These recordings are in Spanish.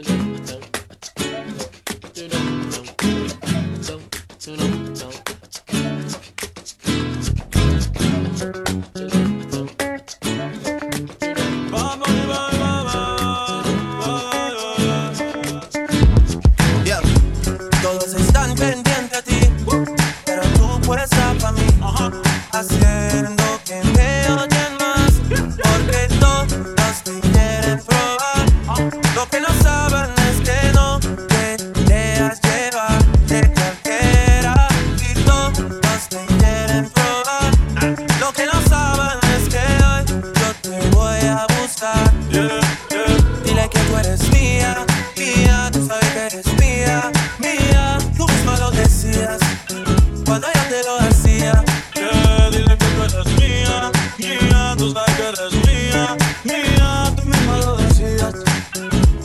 da. eres mía, mía, tú sabes que eres mía, mía. Tú misma lo decías cuando yo te lo hacía. Yeah, dile que tú eres mía, mía, tú sabes que eres mía, mía. Tú misma lo decías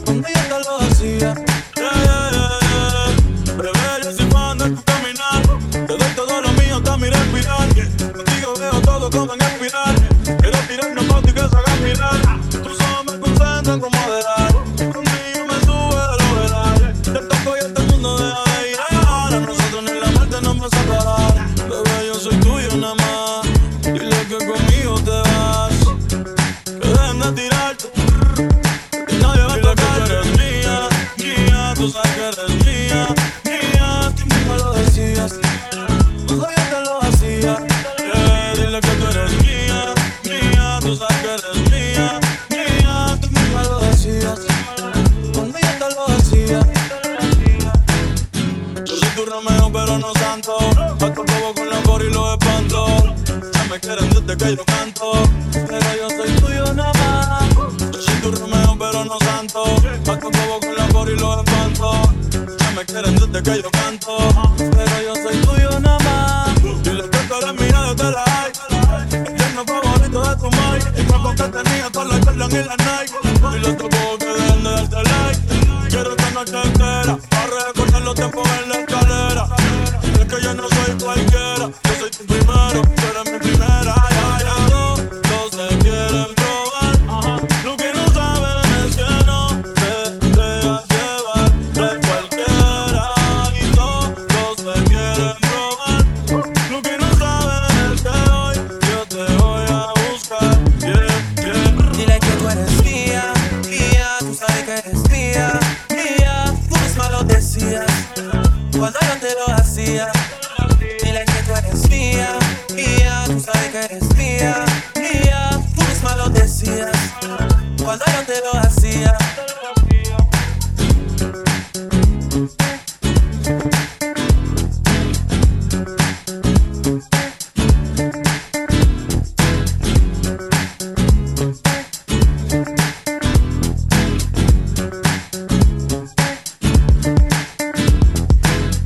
cuando yo te lo hacía. Yeah, yeah, Rebelde sin cuando en tu caminar, te doy todo lo mío hasta mi respirar. Contigo veo todo como en espiral. Quiero tirar una foto y que se haga. Tus ojos me concentran como de y lo espanto. Ya me quieren desde que yo canto, pero yo soy tuyo nada más. Yo soy tu Romeo, pero no santo. Mato como con el amor y lo espanto. Ya me quieren desde que yo canto, pero yo soy tuyo nada más. Y que tú eres mía desde la hay. El favorito de tu mai. Y cuando te tenía todas las Jordan y las Nike. y los tu que dejen de darte like. Quiero esta noche entera para recordar los tiempos Cuando yo te lo hacía, dile que tú eres mía, mía, tú sabes que eres mía, mía, tú misma lo decías. Cuando yo te lo hacía.